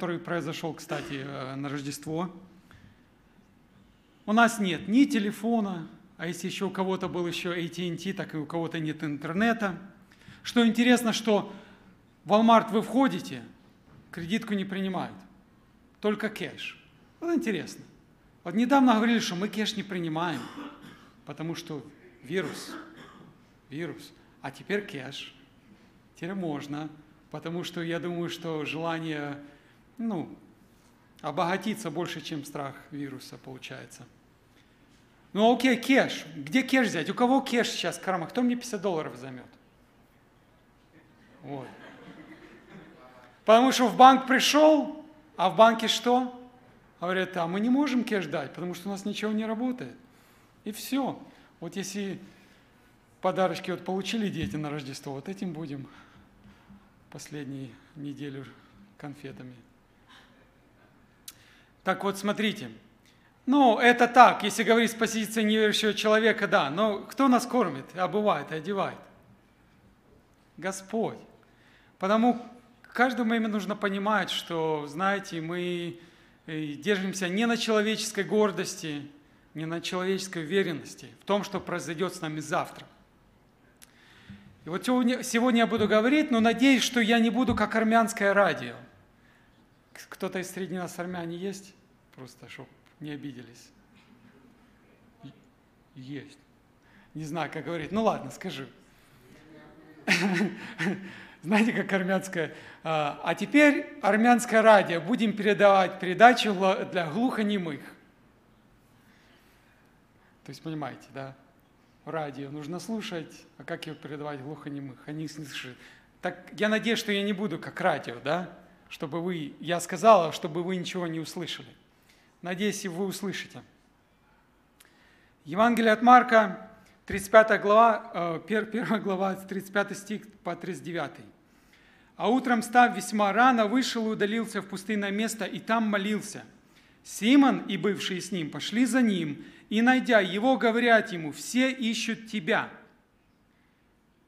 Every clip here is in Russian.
который произошел, кстати, э, на Рождество. У нас нет ни телефона, а если еще у кого-то был еще AT&T, так и у кого-то нет интернета. Что интересно, что в Walmart вы входите, кредитку не принимают, только кэш. Вот интересно. Вот недавно говорили, что мы кэш не принимаем, потому что вирус, вирус. А теперь кэш. Теперь можно, потому что я думаю, что желание, ну, обогатиться больше, чем страх вируса получается. Ну окей, кэш. Где кэш взять? У кого кэш сейчас карма? Кто мне 50 долларов займет? Вот. Потому что в банк пришел, а в банке что? Говорят, а мы не можем кэш дать, потому что у нас ничего не работает. И все. Вот если подарочки вот получили дети на Рождество, вот этим будем последнюю неделю конфетами. Так вот, смотрите. Ну, это так, если говорить с позиции неверующего человека, да. Но кто нас кормит, обувает и одевает? Господь. Потому каждому имя нужно понимать, что, знаете, мы э, держимся не на человеческой гордости, не на человеческой уверенности в том, что произойдет с нами завтра. И вот сегодня, сегодня я буду говорить, но надеюсь, что я не буду как армянское радио. Кто-то из среди нас армяне есть? Просто, чтобы не обиделись. Есть. Не знаю, как говорить. Ну ладно, скажи. Знаете, как армянское? А, а теперь армянское радио. Будем передавать передачу для глухонемых. То есть, понимаете, да? Радио нужно слушать, а как его передавать глухонемых? Они не слышат. Так я надеюсь, что я не буду как радио, да? Чтобы вы, я сказала, чтобы вы ничего не услышали. Надеюсь, вы услышите. Евангелие от Марка, 35 глава, 1 э, глава, 35 стих по 39. «А утром, став весьма рано, вышел и удалился в пустынное место, и там молился. Симон и бывшие с ним пошли за ним, и, найдя его, говорят ему, все ищут тебя».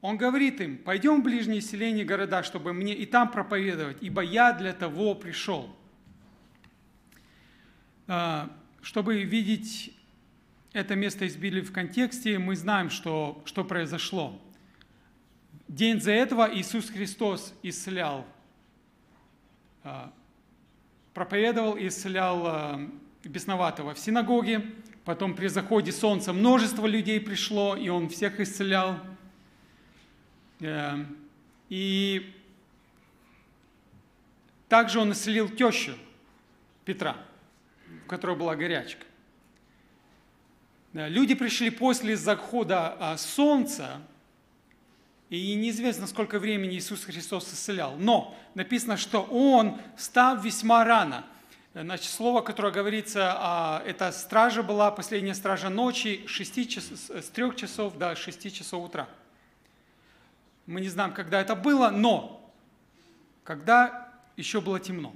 Он говорит им, пойдем в ближние селения города, чтобы мне и там проповедовать, ибо я для того пришел. А, чтобы видеть это место из Библии в контексте, мы знаем, что, что произошло. День за этого Иисус Христос исцелял, а, проповедовал и исцелял а, бесноватого в синагоге. Потом при заходе солнца множество людей пришло, и Он всех исцелял. Э, и также Он исцелил тещу Петра – у которой была горячка. Люди пришли после захода а, солнца, и неизвестно, сколько времени Иисус Христос исцелял. Но написано, что Он став весьма рано. Значит, слово, которое говорится, а, это стража была, последняя стража ночи, 6 час, с 3 часов до 6 часов утра. Мы не знаем, когда это было, но когда еще было темно.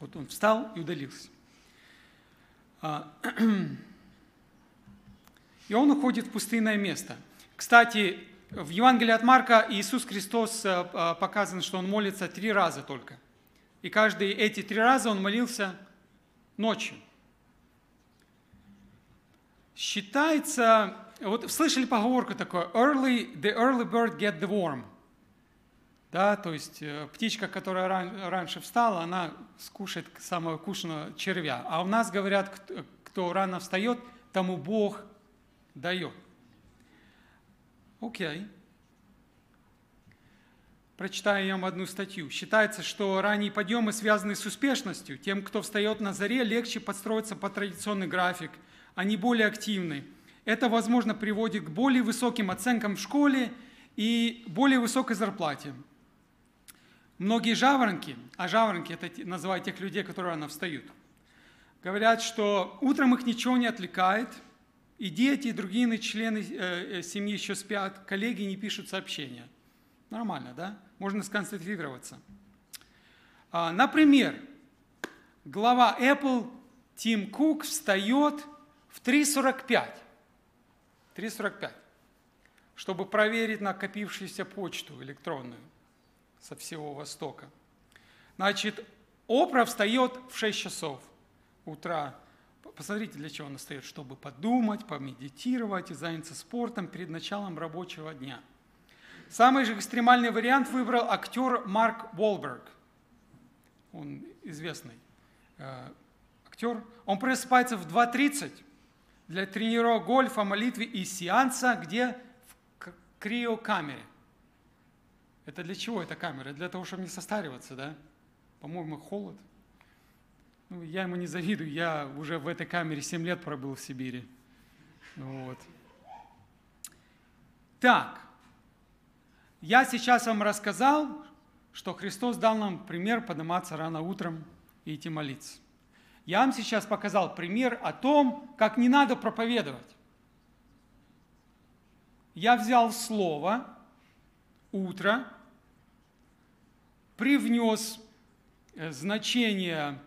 Вот он встал и удалился. А, и он уходит в пустынное место. Кстати, в Евангелии от Марка Иисус Христос э, а, показан, что он молится три раза только. И каждые эти три раза он молился ночью. Считается, вот слышали поговорку такую, early, the early bird get the worm – да, то есть э, птичка, которая ран, раньше встала, она скушает самого вкусного червя. А у нас говорят, кто рано встает, тому Бог дает. Окей. Прочитаю я вам одну статью. Считается, что ранние подъемы связаны с успешностью. Тем, кто встает на заре, легче подстроиться под традиционный график. Они более активны. Это, возможно, приводит к более высоким оценкам в школе и более высокой зарплате. Многие жаворонки, а жаворонки это называют тех людей, которые рано встают, говорят, что утром их ничего не отвлекает, и дети, и другие члены э, э, семьи еще спят, коллеги не пишут сообщения. Нормально, да? Можно сконцентрироваться. А, например, глава Apple Тим Кук встает в 3.45. 3.45, чтобы проверить накопившуюся почту электронную со всего Востока. Значит, Опра встает в 6 часов утра. Посмотрите, для чего он встает, чтобы подумать, помедитировать и заняться спортом перед началом рабочего дня. Самый же экстремальный вариант выбрал актер Марк Уолберг. Он известный э, актер. Он просыпается в 2.30 для тренировок гольфа, молитвы и сеанса, где в криокамере. Это для чего эта камера? Для того, чтобы не состариваться, да? По-моему, холод. Ну, я ему не завидую, я уже в этой камере 7 лет пробыл в Сибири. Вот. Так, я сейчас вам рассказал, что Христос дал нам пример подниматься рано утром и идти молиться. Я вам сейчас показал пример о том, как не надо проповедовать. Я взял слово утро, привнес э, значение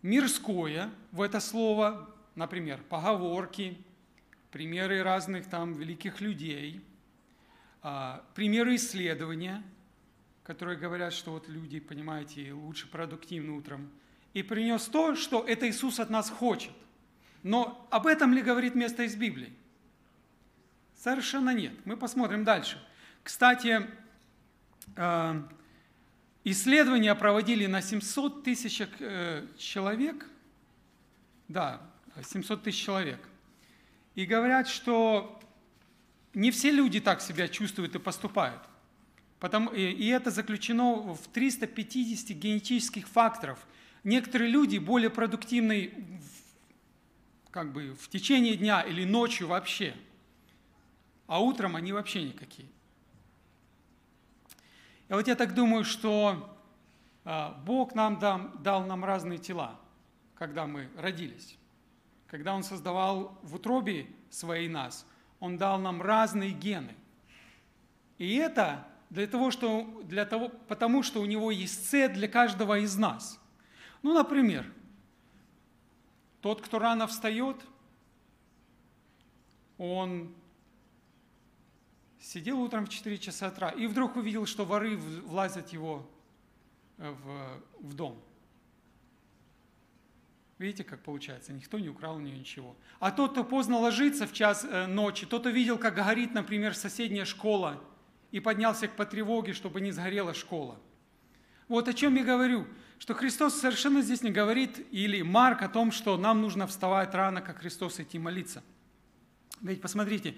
мирское в это слово, например, поговорки, примеры разных там великих людей, а, примеры исследования, которые говорят, что вот люди, понимаете, лучше продуктивны утром, и принес то, что это Иисус от нас хочет. Но об этом ли говорит место из Библии? Совершенно нет. Мы посмотрим дальше. Кстати, а, Исследования проводили на 700 тысяч э, человек, да, 700 тысяч человек. И говорят, что не все люди так себя чувствуют и поступают. Потому, и это заключено в 350 генетических факторов. Некоторые люди более продуктивны как бы в течение дня или ночью вообще, а утром они вообще никакие. И вот я так думаю, что а, Бог нам дал, дал нам разные тела, когда мы родились. Когда Он создавал в утробе своей нас, Он дал нам разные гены. И это для того, что, для того, потому что у Него есть цель для каждого из нас. Ну, например, тот, кто рано встает, он Сидел утром в 4 часа утра и вдруг увидел, что воры влазят его э, в, в дом. Видите, как получается? Никто не украл у нее ничего. А тот, кто поздно ложится в час э, ночи, тот увидел, как горит, например, соседняя школа, и поднялся по тревоге, чтобы не сгорела школа. Вот о чем я говорю, что Христос совершенно здесь не говорит, или Марк о том, что нам нужно вставать рано, как Христос, идти молиться. Ведь посмотрите,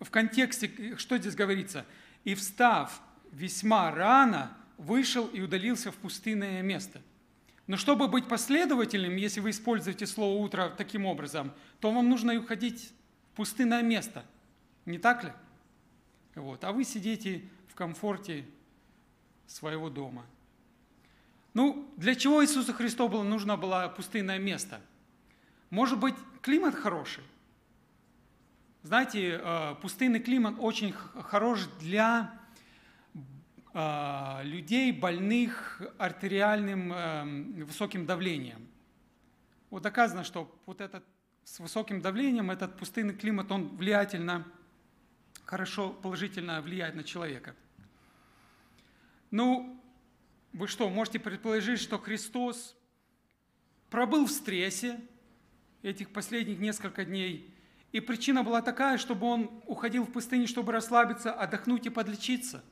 в контексте, что здесь говорится? «И встав весьма рано, вышел и удалился в пустынное место». Но чтобы быть последовательным, если вы используете слово «утро» таким образом, то вам нужно уходить в пустынное место. Не так ли? Вот. А вы сидите в комфорте своего дома. Ну, для чего Иисусу Христу было, нужно было пустынное место? Может быть, климат хороший? Знаете, э, пустынный климат очень хорош для э, людей, больных артериальным э, высоким давлением. Вот доказано, что вот этот с высоким давлением, этот пустынный климат, он влиятельно, хорошо, положительно влияет на человека. Ну, вы что, можете предположить, что Христос пробыл в стрессе этих последних несколько дней – и причина была такая, чтобы он уходил в пустыню, чтобы расслабиться, отдохнуть и подлечиться.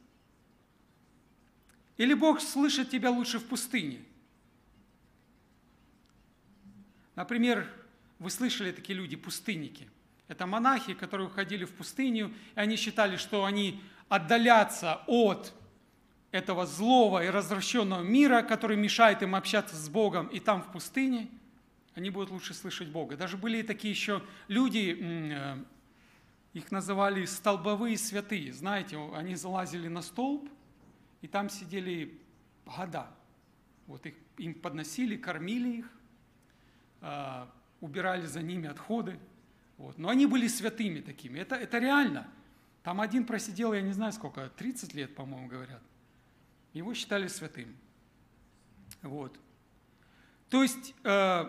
Или Бог слышит тебя лучше в пустыне. Например, вы слышали такие люди, пустынники. Это монахи, которые уходили в пустыню, и они считали, что они отдалятся от этого злого и развращенного мира, который мешает им общаться с Богом, и там в пустыне – они будут лучше слышать Бога. Даже были такие еще люди, э, их называли столбовые святые. Знаете, они залазили на столб, и там сидели года. Вот их, им подносили, кормили их, э, убирали за ними отходы. Вот. Но они были святыми такими. Это, это реально. Там один просидел, я не знаю сколько, 30 лет, по-моему, говорят. Его считали святым. Вот. То есть э,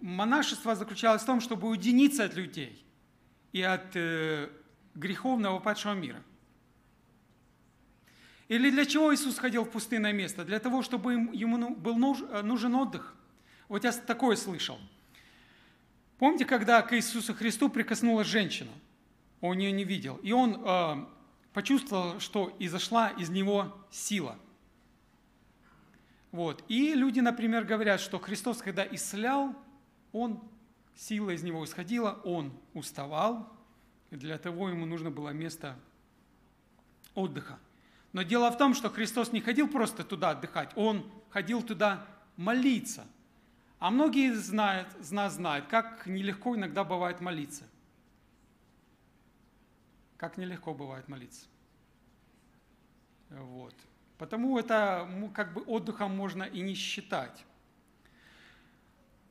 монашество заключалось в том, чтобы уединиться от людей и от э, греховного падшего мира. Или для чего Иисус ходил в пустынное место? Для того, чтобы ему ну, был э, нужен отдых. Вот я такое слышал. Помните, когда к Иисусу Христу прикоснулась женщина? Он ее не видел. И он э, почувствовал, что изошла из него сила. Вот. И люди, например, говорят, что Христос, когда исцелял, он, сила из него исходила, он уставал, и для того ему нужно было место отдыха. Но дело в том, что Христос не ходил просто туда отдыхать, Он ходил туда молиться. А многие знают, из нас знают, как нелегко иногда бывает молиться. Как нелегко бывает молиться. Вот. Потому это как бы отдыхом можно и не считать.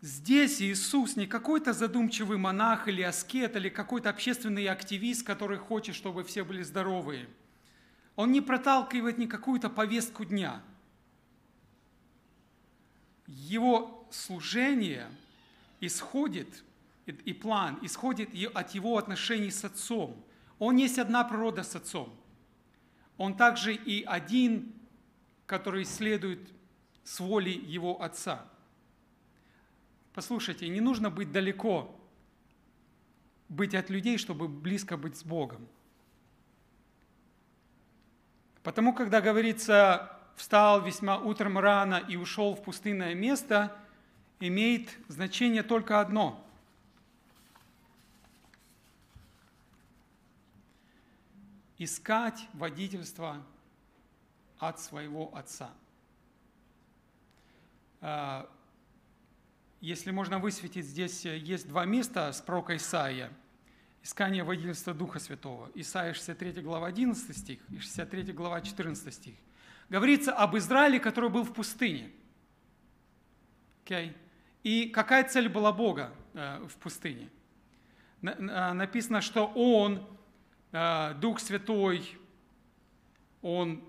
Здесь Иисус не какой-то задумчивый монах или аскет, или какой-то общественный активист, который хочет, чтобы все были здоровые – он не проталкивает ни какую-то повестку дня. Его служение исходит, и план исходит от его отношений с Отцом. Он есть одна природа с Отцом. Он также и один, который следует с волей его Отца. Послушайте, не нужно быть далеко, быть от людей, чтобы близко быть с Богом. Потому, когда говорится, встал весьма утром рано и ушел в пустынное место, имеет значение только одно. Искать водительство от своего отца. А, если можно высветить, здесь есть два места с пророка Исаия – искание водительства Духа Святого. Исайя 63 глава 11 стих и 63 глава 14 стих. Говорится об Израиле, который был в пустыне. Okay. И какая цель была Бога э, в пустыне? Написано, что Он, Дух Святой, Он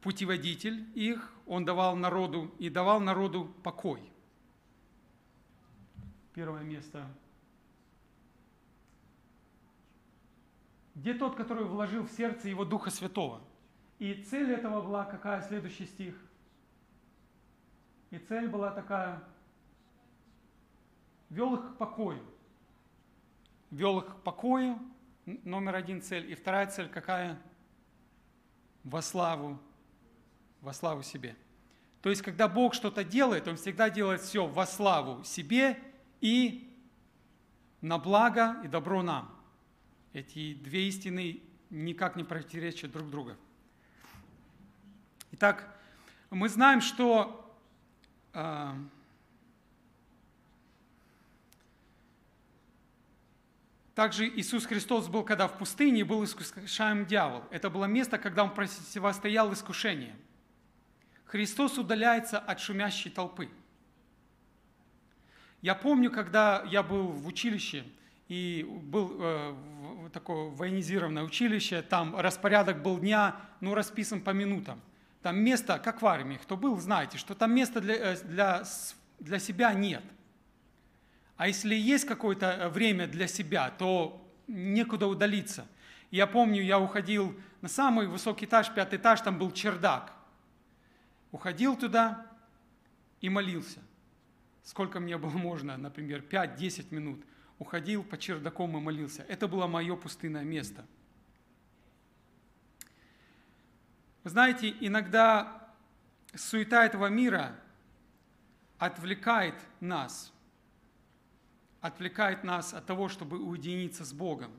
путеводитель их, Он давал народу и давал народу покой. Первое место Где тот, который вложил в сердце его Духа Святого? И цель этого была какая? Следующий стих. И цель была такая, вел их к покою. Вел их к покою, номер один цель. И вторая цель какая? Во славу, во славу себе. То есть, когда Бог что-то делает, Он всегда делает все во славу себе и на благо и добро нам. Эти две истины никак не противоречат друг другу. Итак, мы знаем, что э, также Иисус Христос был, когда в пустыне был искушаем дьявол. Это было место, когда он противостоял искушениям. Христос удаляется от шумящей толпы. Я помню, когда я был в училище – и был э, такое военизированное училище, там распорядок был дня, ну, расписан по минутам. Там места, как в армии, кто был, знаете, что там места для, э, для, для себя нет. А если есть какое-то э, время для себя, то некуда удалиться. Я помню, я уходил на самый высокий этаж, пятый этаж, там был чердак. Уходил туда и молился. Сколько мне было можно, например, 5-10 минут – уходил по чердакам и молился. Это было мое пустынное место. Вы знаете, иногда суета этого мира отвлекает нас, отвлекает нас от того, чтобы уединиться с Богом.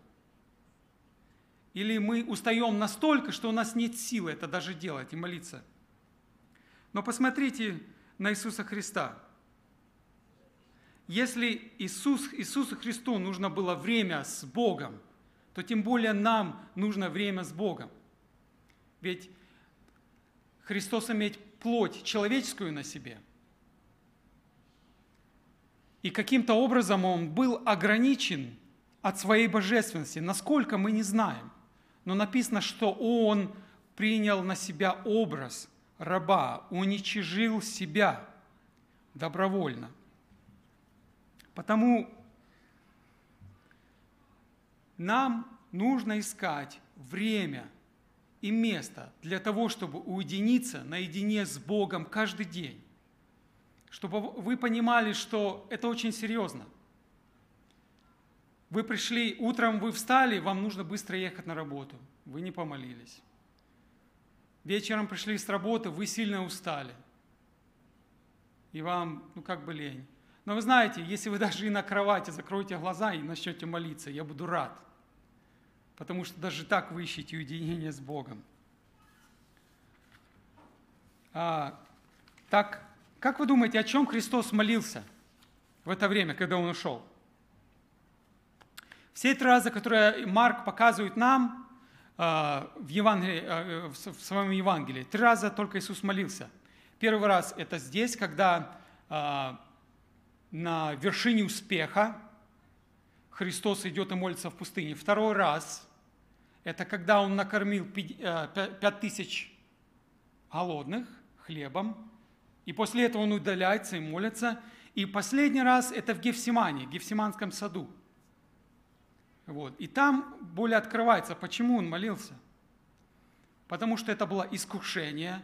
Или мы устаем настолько, что у нас нет силы это даже делать и молиться. Но посмотрите на Иисуса Христа – если Иисус, Иисусу Христу нужно было время с Богом, то тем более нам нужно время с Богом. Ведь Христос имеет плоть человеческую на себе. И каким-то образом Он был ограничен от своей божественности. Насколько мы не знаем. Но написано, что Он принял на себя образ раба, уничижил себя добровольно. Потому нам нужно искать время и место для того, чтобы уединиться наедине с Богом каждый день. Чтобы вы понимали, что это очень серьезно. Вы пришли, утром вы встали, вам нужно быстро ехать на работу. Вы не помолились. Вечером пришли с работы, вы сильно устали. И вам, ну как бы лень. Но вы знаете, если вы даже и на кровати закроете глаза и начнете молиться, я буду рад. Потому что даже так вы ищете уединение с Богом. А, так, как вы думаете, о чем Христос молился в это время, когда Он ушел? Все три раза, которые Марк показывает нам, а, в, Евангелии, а, в своем Евангелии. Три раза только Иисус молился. Первый раз это здесь, когда а, на вершине успеха Христос идет и молится в пустыне. Второй раз это когда Он накормил пять тысяч голодных хлебом, и после этого Он удаляется и молится. И последний раз это в Гефсимане, в Гефсиманском саду – вот. И там более открывается, почему он молился. Потому что это было искушение.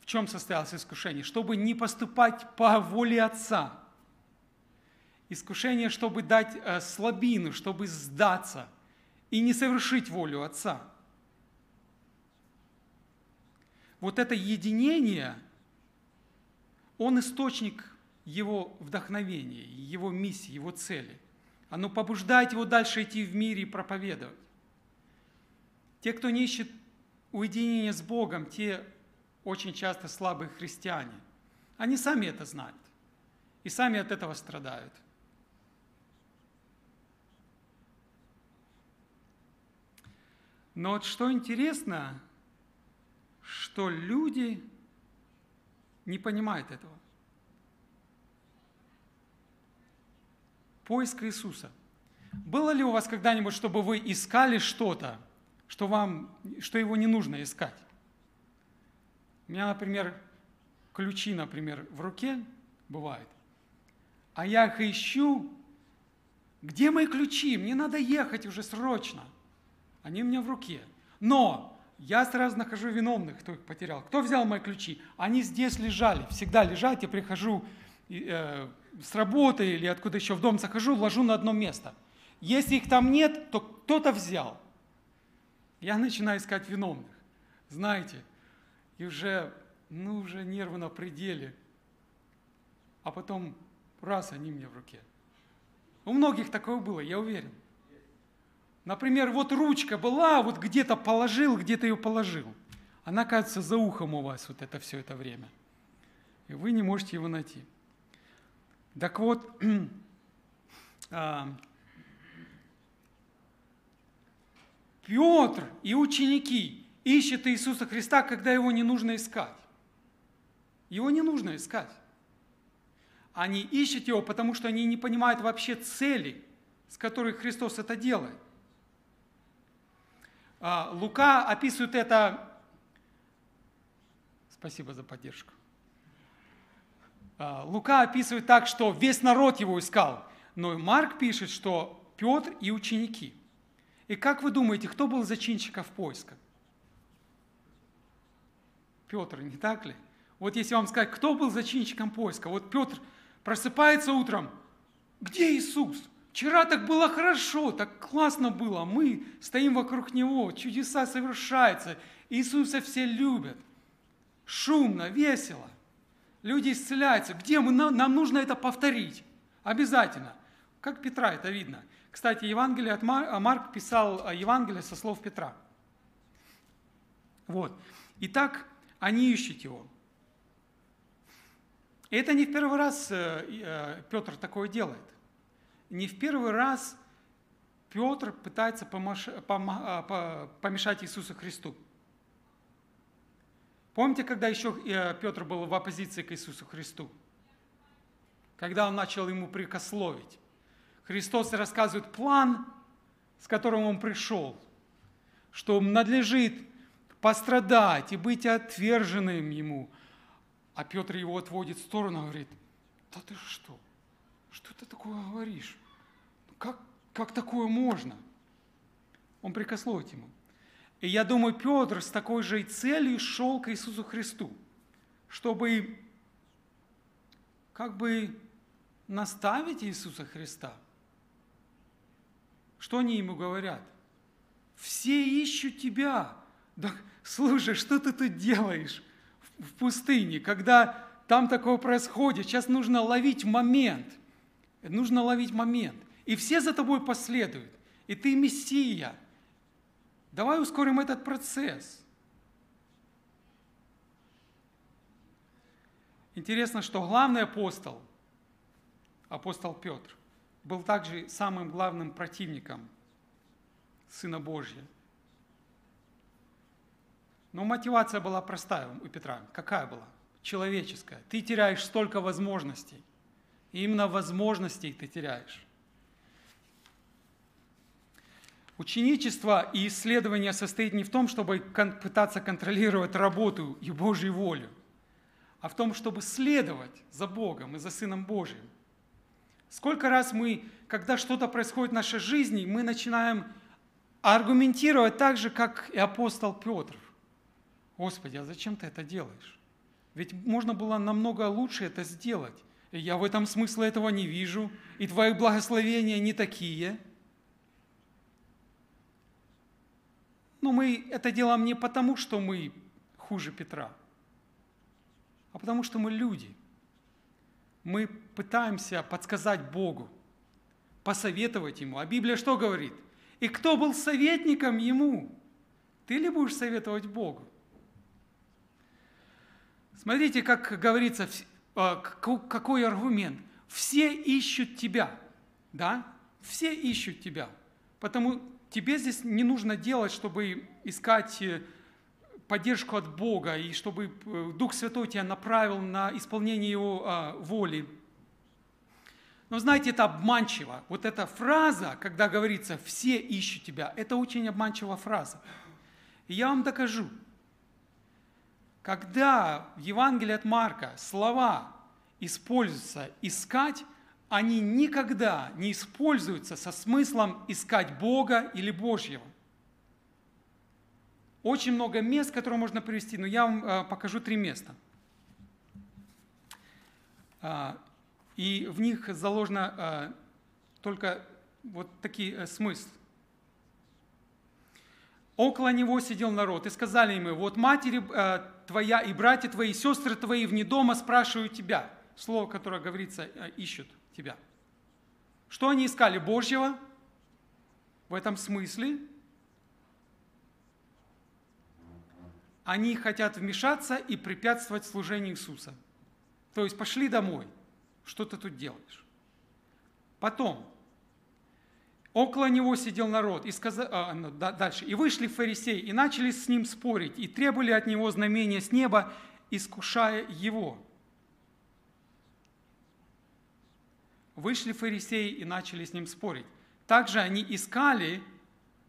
В чем состоялось искушение? Чтобы не поступать по воле Отца. Искушение, чтобы дать э, слабину, чтобы сдаться и не совершить волю Отца. Вот это единение, он источник его вдохновения, его миссии, его цели. Оно побуждает его дальше идти в мире и проповедовать. Те, кто не ищет уединения с Богом, те очень часто слабые христиане. Они сами это знают и сами от этого страдают. Но вот что интересно, что люди не понимают этого. Поиск Иисуса. Было ли у вас когда-нибудь, чтобы вы искали что-то, что, вам, что его не нужно искать? У меня, например, ключи, например, в руке бывает, а я их ищу, где мои ключи? Мне надо ехать уже срочно. Они у меня в руке. Но я сразу нахожу виновных, кто их потерял. Кто взял мои ключи? Они здесь лежали, всегда лежат, я прихожу, э, с работы или откуда еще в дом захожу, ложу на одно место. Если их там нет, то кто-то взял. Я начинаю искать виновных. Знаете, и уже, ну, уже нервы на пределе. А потом, раз, они мне в руке. У многих такое было, я уверен. Например, вот ручка была, вот где-то положил, где-то ее положил. Она, кажется, за ухом у вас вот это все это время. И вы не можете его найти. Так вот, а, Петр и ученики ищут Иисуса Христа, когда его не нужно искать. Его не нужно искать. Они ищут его, потому что они не понимают вообще цели, с которой Христос это делает. А, Лука описывает это... Спасибо за поддержку. А, Лука описывает так, что весь народ его искал, но Марк пишет, что Петр и ученики. И как вы думаете, кто был зачинщиком поиска? Петр, не так ли? Вот если вам сказать, кто был зачинщиком поиска, вот Петр просыпается утром, где Иисус? Вчера так было хорошо, так классно было, мы стоим вокруг Него, чудеса совершаются, Иисуса все любят, шумно, весело люди исцеляются. Где мы? Нам нужно это повторить. Обязательно. Как Петра это видно. Кстати, Евангелие от Мар... А Марк писал Евангелие со слов Петра. Вот. Итак, они ищут его. И это не в первый раз э, э, Петр такое делает. Не в первый раз Петр пытается а, помешать Иисусу Христу. Помните, когда еще э, Петр был в оппозиции к Иисусу Христу? Когда он начал ему прикословить. Христос рассказывает план, с которым он пришел, что надлежит пострадать и быть отверженным ему. А Петр его отводит в сторону и говорит, да ты что? Что ты такое говоришь? Как, как такое можно? Он прикословит ему. И я думаю, Петр с такой же целью шел к Иисусу Христу, чтобы как бы наставить Иисуса Христа. Что они ему говорят? Все ищут тебя. Да, слушай, что ты тут делаешь в пустыне, когда там такое происходит? Сейчас нужно ловить момент. Нужно ловить момент. И все за тобой последуют. И ты Мессия. Давай ускорим этот процесс. Интересно, что главный апостол, апостол Петр, был также самым главным противником Сына Божьего. Но мотивация была простая у Петра. Какая была? Человеческая. Ты теряешь столько возможностей. И именно возможностей ты теряешь. Ученичество и исследование состоит не в том, чтобы пытаться контролировать работу и Божью волю, а в том, чтобы следовать за Богом и за Сыном Божьим. Сколько раз мы, когда что-то происходит в нашей жизни, мы начинаем аргументировать так же, как и апостол Петр. Господи, а зачем ты это делаешь? Ведь можно было намного лучше это сделать. Я в этом смысла этого не вижу, и твои благословения не такие – Но мы это делаем не потому, что мы хуже Петра, а потому что мы люди. Мы пытаемся подсказать Богу, посоветовать Ему. А Библия что говорит? И кто был советником Ему? Ты ли будешь советовать Богу? Смотрите, как говорится, какой аргумент. Все ищут тебя, да? Все ищут тебя. Потому тебе здесь не нужно делать, чтобы искать э, поддержку от Бога, и чтобы э, Дух Святой тебя направил на исполнение Его а, воли. Но знаете, это обманчиво. Вот эта фраза, когда говорится «все ищут тебя», это очень обманчивая фраза. И я вам докажу. Когда в Евангелии от Марка слова используются «искать», они никогда не используются со смыслом искать Бога или Божьего. Очень много мест, которые можно привести, но я вам а, покажу три места. А, и в них заложено а, только вот такие э, смыслы. Около него сидел народ, и сказали ему, вот матери твоя и братья твои, и сестры твои вне дома спрашивают тебя. Слово, которое говорится, э, ищут – тебя. Что они искали Божьего в этом смысле? Они хотят вмешаться и препятствовать служению Иисуса. То есть пошли домой, что ты тут делаешь? Потом, около него сидел народ, и сказал, а, ну, да, дальше, и вышли фарисеи, и начали с ним спорить, и требовали от него знамения с неба, искушая его – Вышли фарисеи и начали с ним спорить. Также они искали,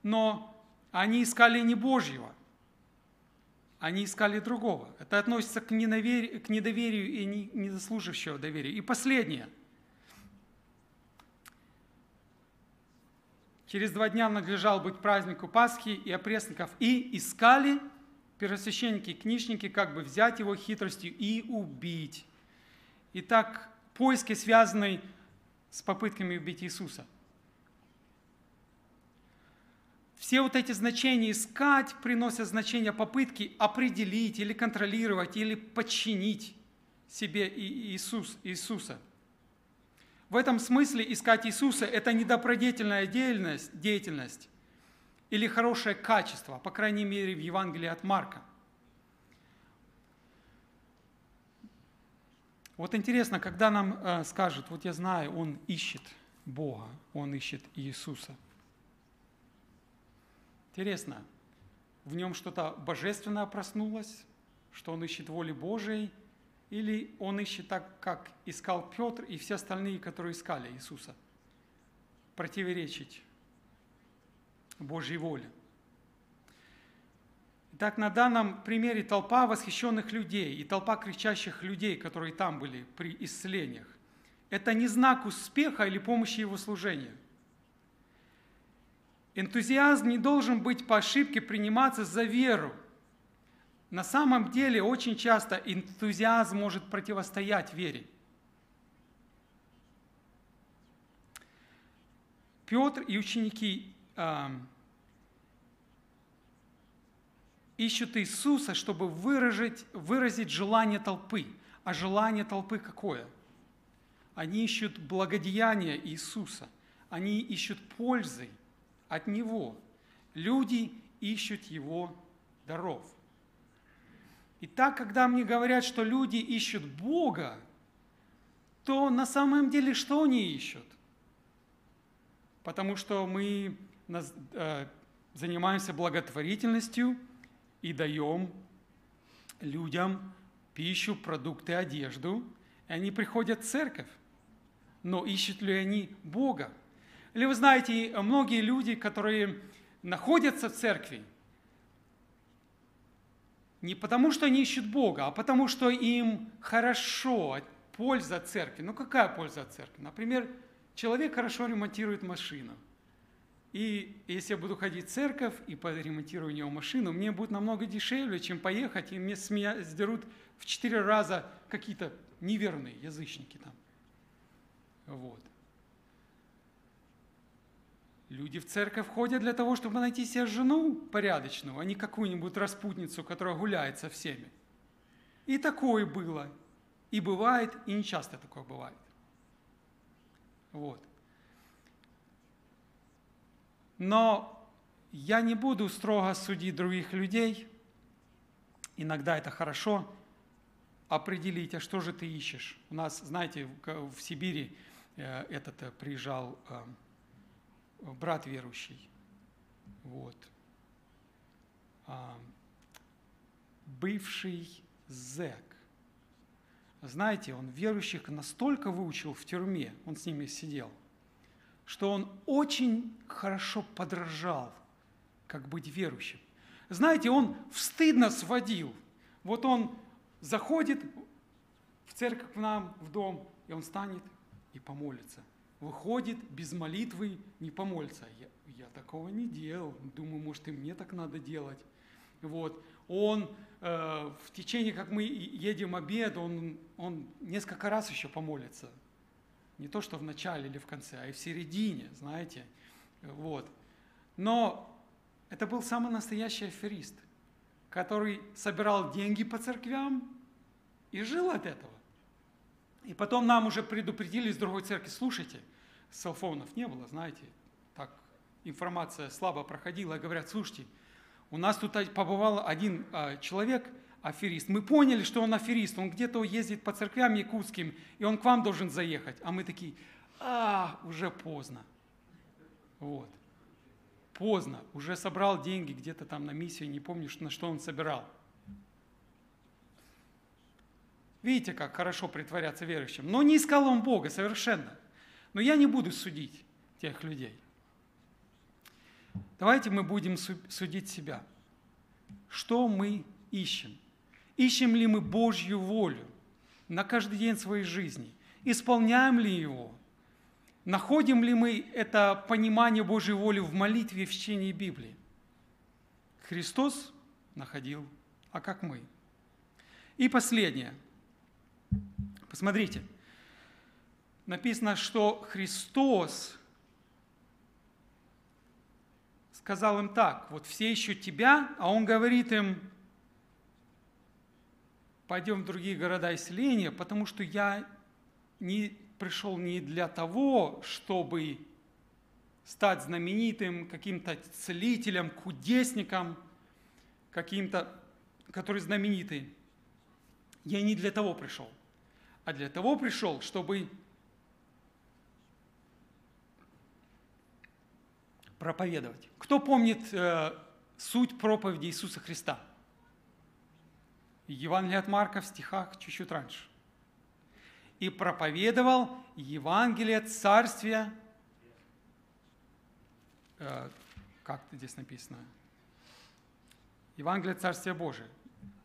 но они искали не Божьего, они искали другого. Это относится к, ненаверию, к недоверию и не, не заслуживающего доверия. И последнее. Через два дня надлежал быть празднику Пасхи и опресноков, и искали первосвященники и книжники, как бы взять его хитростью и убить. Итак, поиски, связанные с попытками убить Иисуса. Все вот эти значения искать приносят значение попытки определить или контролировать, или подчинить себе Иисус, Иисуса. В этом смысле искать Иисуса – это недопродетельная деятельность, деятельность или хорошее качество, по крайней мере, в Евангелии от Марка – Вот интересно, когда нам э, скажут, вот я знаю, он ищет Бога, он ищет Иисуса. Интересно, в нем что-то божественное проснулось, что он ищет воли Божией, или он ищет так, как искал Петр и все остальные, которые искали Иисуса, противоречить Божьей воле. Итак, на данном примере толпа восхищенных людей и толпа кричащих людей, которые там были при исцелениях, это не знак успеха или помощи его служению. Энтузиазм не должен быть по ошибке приниматься за веру. На самом деле очень часто энтузиазм может противостоять вере. Петр и ученики э, ищут Иисуса, чтобы выразить, выразить желание толпы. А желание толпы какое? Они ищут благодеяния Иисуса. Они ищут пользы от Него. Люди ищут Его даров. И так, когда мне говорят, что люди ищут Бога, то на самом деле что они ищут? Потому что мы э, занимаемся благотворительностью и даем людям пищу, продукты, одежду, и они приходят в церковь. Но ищут ли они Бога? Или вы знаете, многие люди, которые находятся в церкви, не потому, что они ищут Бога, а потому, что им хорошо, польза церкви. Ну какая польза церкви? Например, человек хорошо ремонтирует машину. И если я буду ходить в церковь и поремонтирую у него машину, мне будет намного дешевле, чем поехать, и мне с меня сдерут в четыре раза какие-то неверные язычники там. Вот. Люди в церковь ходят для того, чтобы найти себе жену порядочную, а не какую-нибудь распутницу, которая гуляет со всеми. И такое было. И бывает, и не часто такое бывает. Вот. Но я не буду строго судить других людей. Иногда это хорошо определить, а что же ты ищешь. У нас, знаете, в Сибири э, этот э, приезжал э, брат верующий. Вот. А, бывший зэк. Знаете, он верующих настолько выучил в тюрьме, он с ними сидел, что он очень хорошо подражал, как быть верующим. Знаете, он встыдно сводил. Вот он заходит в церковь к нам, в дом, и он станет и помолится – выходит без молитвы, не помолится. Я, я такого не делал. Думаю, может, и мне так надо делать. Вот. Он э, в течение, как мы едем обед, он, он несколько раз еще помолится. Не то, что в начале или в конце, а и в середине, знаете. Вот. Но это был самый настоящий аферист, который собирал деньги по церквям и жил от этого. И потом нам уже предупредили из другой церкви, слушайте, селфонов не было, знаете, так информация слабо проходила, говорят, слушайте, у нас тут побывал один а, человек, аферист. Мы поняли, что он аферист, он где-то ездит по церквям якутским, и он к вам должен заехать. А мы такие, а, уже поздно. Вот. Поздно. Уже собрал деньги где-то там на миссию, не помню, на что он собирал. Видите, как хорошо притворяться верующим. Но не искал он Бога совершенно. Но я не буду судить тех людей. Давайте мы будем судить себя. Что мы ищем? Ищем ли мы Божью волю на каждый день своей жизни? Исполняем ли его? Находим ли мы это понимание Божьей воли в молитве в чтении Библии? Христос находил, а как мы? И последнее – Посмотрите, написано, что Христос сказал им так, вот все ищут тебя, а Он говорит им, пойдем в другие города и селения, потому что я не пришел не для того, чтобы стать знаменитым каким-то целителем, кудесником, каким-то, который знаменитый. Я не для того пришел а для того пришел, чтобы проповедовать. Кто помнит э, суть проповеди Иисуса Христа? Евангелие от Марка в стихах чуть-чуть раньше. «И проповедовал Евангелие Царствия...» э, Как здесь написано? Евангелие Царствия Божия.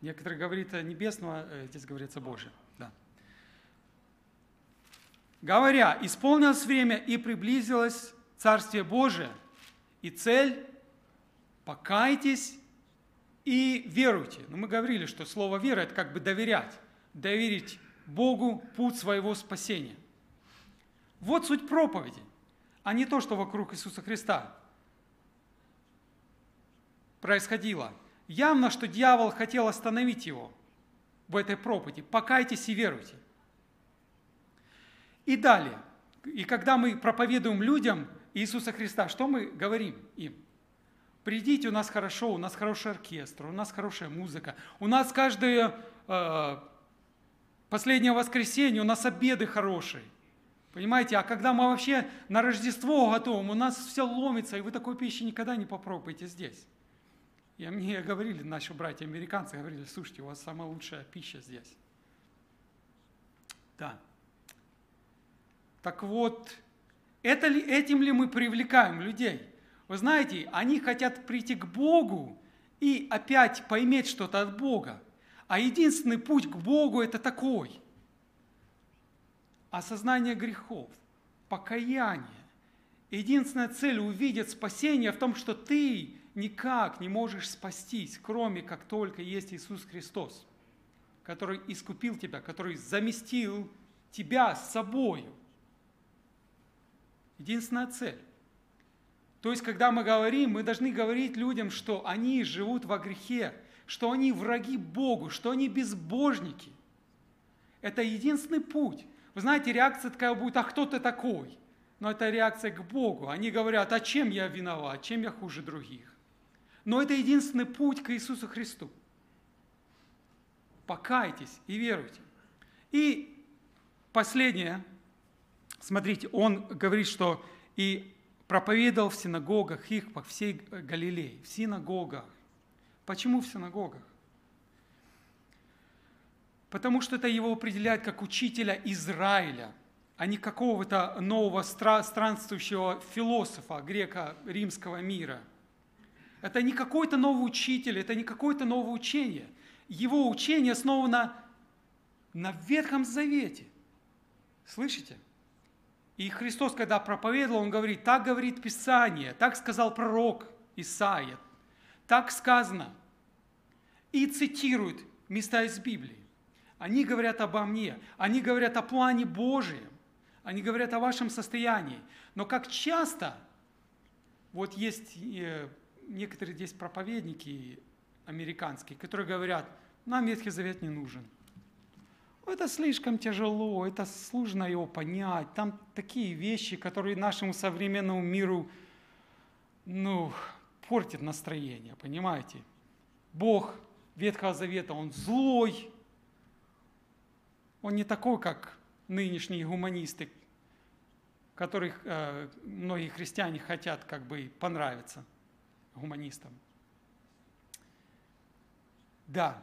Некоторые говорят небесного, э, здесь говорится Божие говоря, исполнилось время и приблизилось Царствие Божие, И цель – покайтесь и веруйте. Но мы говорили, что слово вера – это как бы доверять. Доверить Богу путь своего спасения. Вот суть проповеди, а не то, что вокруг Иисуса Христа происходило. Явно, что дьявол хотел остановить его в этой проповеди. Покайтесь и веруйте. И далее. И когда мы проповедуем людям Иисуса Христа, что мы говорим им? Придите, у нас хорошо, у нас хороший оркестр, у нас хорошая музыка, у нас каждое э, последнее воскресенье, у нас обеды хорошие. Понимаете, а когда мы вообще на Рождество готовим, у нас все ломится, и вы такой пищи никогда не попробуете здесь. И мне говорили, наши братья-американцы говорили, слушайте, у вас самая лучшая пища здесь. Да. Так вот, это ли, этим ли мы привлекаем людей? Вы знаете, они хотят прийти к Богу и опять поиметь что-то от Бога. А единственный путь к Богу – это такой. Осознание грехов, покаяние. Единственная цель увидеть спасение в том, что ты никак не можешь спастись, кроме как только есть Иисус Христос, который искупил тебя, который заместил тебя с собою. Единственная цель. То есть, когда мы говорим, мы должны говорить людям, что они живут во грехе, что они враги Богу, что они безбожники. Это единственный путь. Вы знаете, реакция такая будет, а кто ты такой? Но это реакция к Богу. Они говорят, а чем я виноват, чем я хуже других? Но это единственный путь к Иисусу Христу. Покайтесь и веруйте. И последнее, смотрите, он говорит, что и проповедовал в синагогах их по всей Галилее, в синагогах. Почему в синагогах? Потому что это его определяет как учителя Израиля, а не какого-то нового странствующего философа греко-римского мира. Это не какой-то новый учитель, это не какое-то новое учение. Его учение основано на Ветхом Завете. Слышите? И Христос, когда проповедовал, Он говорит, так говорит Писание, так сказал пророк Исаия, так сказано. И цитирует места из Библии. Они говорят обо мне, они говорят о плане Божьем, они говорят о вашем состоянии. Но как часто, вот есть э, некоторые здесь проповедники американские, которые говорят, нам Ветхий Завет не нужен – это слишком тяжело, это сложно его понять. Там такие вещи, которые нашему современному миру ну, портят настроение, понимаете? Бог Ветхого Завета, Он злой, Он не такой, как нынешние гуманисты, которых э, многие христиане хотят как бы понравиться гуманистам. Да,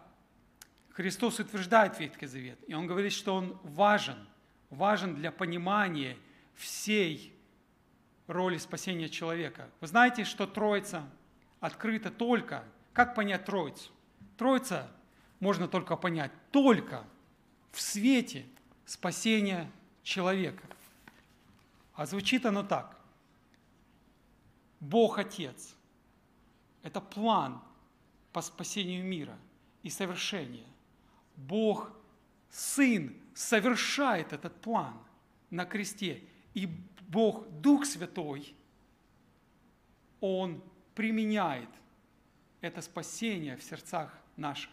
Христос утверждает Ветхий Завет, и Он говорит, что он важен, важен для понимания всей роли спасения человека. Вы знаете, что Троица открыта только, как понять Троицу? Троица можно только понять только в свете спасения человека. А звучит оно так. Бог Отец – это план по спасению мира и совершения. Бог Сын совершает этот план на кресте. И Бог Дух Святой, Он применяет это спасение в сердцах наших.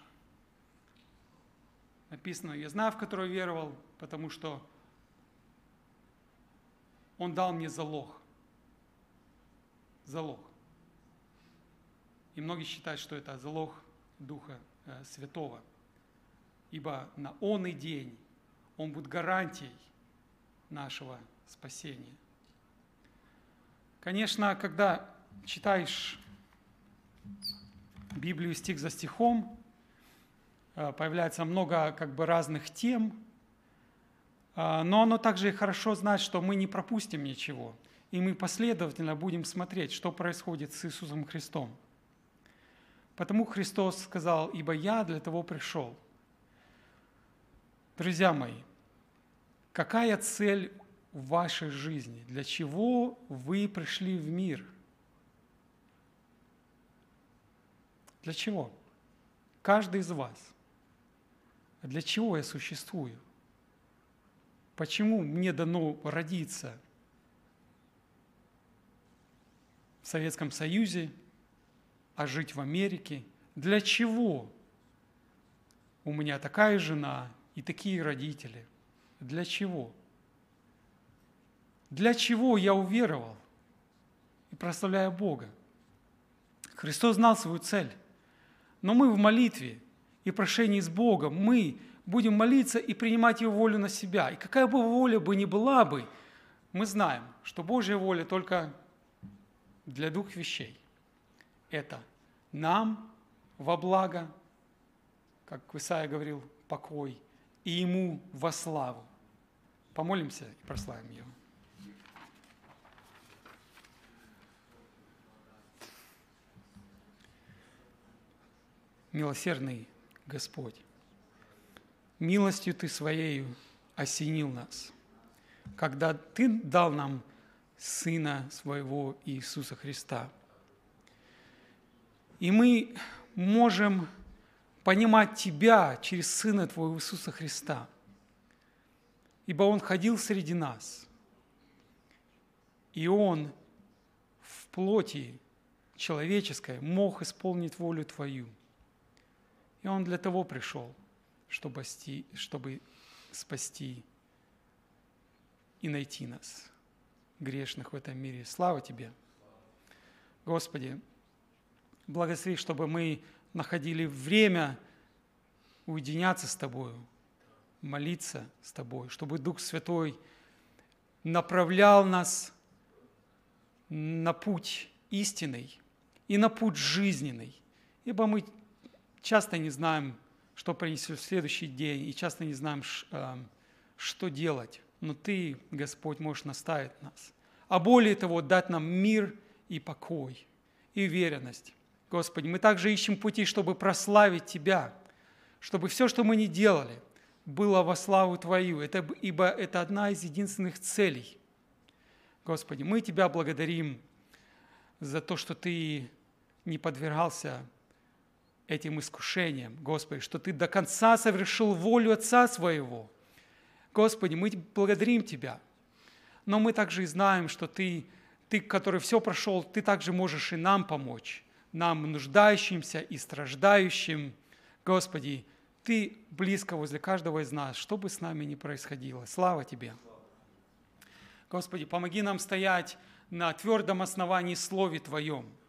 Написано, я знаю, в которого веровал, потому что Он дал мне залог. Залог. И многие считают, что это залог Духа э, Святого – ибо на он и день он будет гарантией нашего спасения. Конечно, когда читаешь Библию стих за стихом, э, появляется много как бы разных тем, э, но оно также и хорошо знать, что мы не пропустим ничего, и мы последовательно будем смотреть, что происходит с Иисусом Христом. Потому Христос сказал, ибо я для того пришел, Друзья мои, какая цель в вашей жизни? Для чего вы пришли в мир? Для чего? Каждый из вас. Для чего я существую? Почему мне дано родиться в Советском Союзе, а жить в Америке? Для чего у меня такая жена и такие родители? Для чего? Для чего я уверовал и прославляю Бога? Христос знал свою цель. Но мы в молитве и прошении с Богом, мы будем молиться и принимать Его волю на себя. И какая бы воля бы ни была бы, мы знаем, что Божья воля только для двух вещей. Это нам во благо, как Исаия говорил, покой, и Ему во славу. Помолимся и прославим Его. Милосердный Господь, милостью Ты Своею осенил нас, когда Ты дал нам Сына Своего Иисуса Христа. И мы можем понимать Тебя через Сына Твоего Иисуса Христа, ибо Он ходил среди нас, и Он в плоти человеческой мог исполнить волю Твою. И Он для того пришел, чтобы, спасти, чтобы спасти и найти нас, грешных в этом мире. Слава Тебе! Господи, благослови, чтобы мы находили время уединяться с Тобою, молиться с Тобой, чтобы Дух Святой направлял нас на путь истинный и на путь жизненный, ибо мы часто не знаем, что принесет следующий день, и часто не знаем, э, что делать. Но Ты, Господь, можешь наставить нас. А более того, дать нам мир и покой, и уверенность. Господи, мы также ищем пути, чтобы прославить Тебя, чтобы все, что мы не делали, было во славу Твою, это, ибо это одна из единственных целей. Господи, мы Тебя благодарим за то, что Ты не подвергался этим искушениям, Господи, что Ты до конца совершил волю Отца Своего. Господи, мы благодарим Тебя, но мы также и знаем, что Ты, Ты, который все прошел, Ты также можешь и нам помочь, нам, нуждающимся и страждающим. Господи, Ты близко возле каждого из нас, что бы с нами ни происходило. Слава Тебе! Господи, помоги нам стоять на твердом основании Слове Твоем –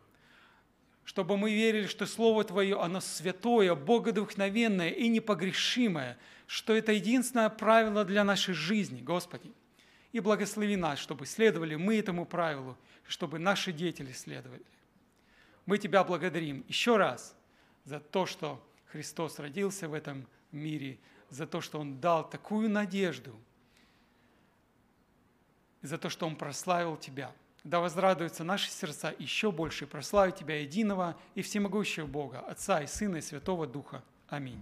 чтобы мы верили, что Слово Твое, оно святое, богодухновенное и непогрешимое, что это единственное правило для нашей жизни, Господи. И благослови нас, чтобы следовали мы этому правилу, чтобы наши дети следовали. Мы Тебя благодарим еще раз за то, что Христос родился в этом мире, за то, что Он дал такую надежду, за то, что Он прославил Тебя – да возрадуются наши сердца еще больше, прославить Тебя единого и всемогущего Бога, Отца и Сына и Святого Духа. Аминь.